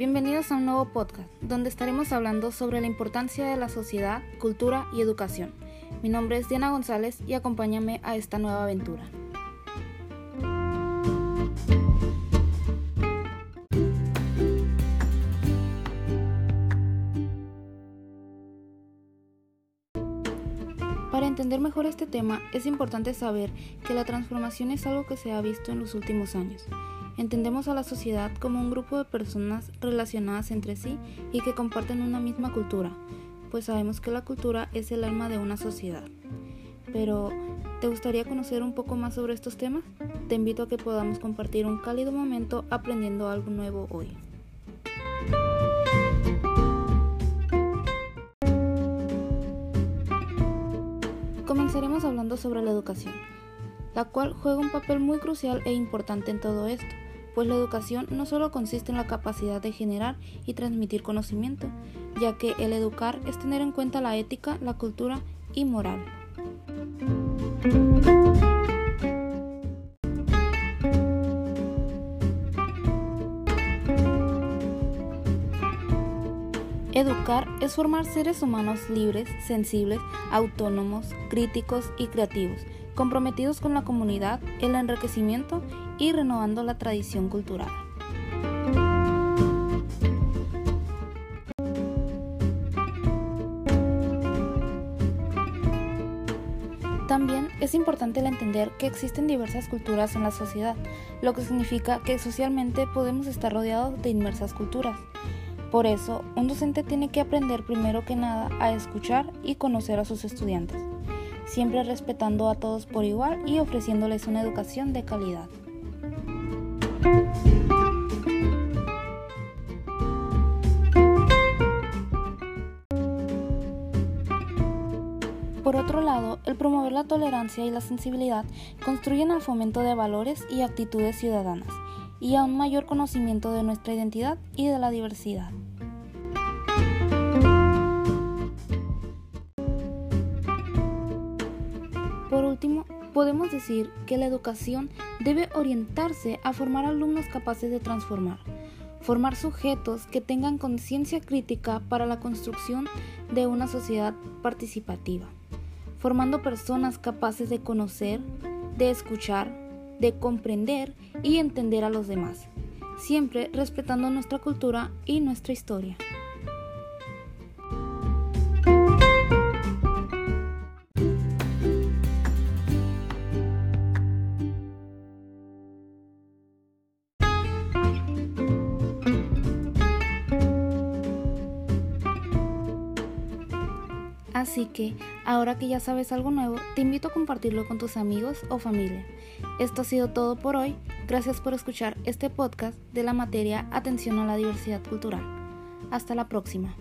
Bienvenidos a un nuevo podcast donde estaremos hablando sobre la importancia de la sociedad, cultura y educación. Mi nombre es Diana González y acompáñame a esta nueva aventura. Para entender mejor este tema es importante saber que la transformación es algo que se ha visto en los últimos años. Entendemos a la sociedad como un grupo de personas relacionadas entre sí y que comparten una misma cultura, pues sabemos que la cultura es el alma de una sociedad. Pero, ¿te gustaría conocer un poco más sobre estos temas? Te invito a que podamos compartir un cálido momento aprendiendo algo nuevo hoy. Comenzaremos hablando sobre la educación, la cual juega un papel muy crucial e importante en todo esto pues la educación no solo consiste en la capacidad de generar y transmitir conocimiento, ya que el educar es tener en cuenta la ética, la cultura y moral. Educar es formar seres humanos libres, sensibles, autónomos, críticos y creativos, comprometidos con la comunidad, el enriquecimiento y renovando la tradición cultural. También es importante entender que existen diversas culturas en la sociedad, lo que significa que socialmente podemos estar rodeados de inmersas culturas. Por eso, un docente tiene que aprender primero que nada a escuchar y conocer a sus estudiantes, siempre respetando a todos por igual y ofreciéndoles una educación de calidad. Por otro lado, el promover la tolerancia y la sensibilidad construyen al fomento de valores y actitudes ciudadanas y a un mayor conocimiento de nuestra identidad y de la diversidad. Por último, podemos decir que la educación debe orientarse a formar alumnos capaces de transformar, formar sujetos que tengan conciencia crítica para la construcción de una sociedad participativa, formando personas capaces de conocer, de escuchar, de comprender y entender a los demás, siempre respetando nuestra cultura y nuestra historia. Así que, ahora que ya sabes algo nuevo, te invito a compartirlo con tus amigos o familia. Esto ha sido todo por hoy. Gracias por escuchar este podcast de la materia Atención a la Diversidad Cultural. Hasta la próxima.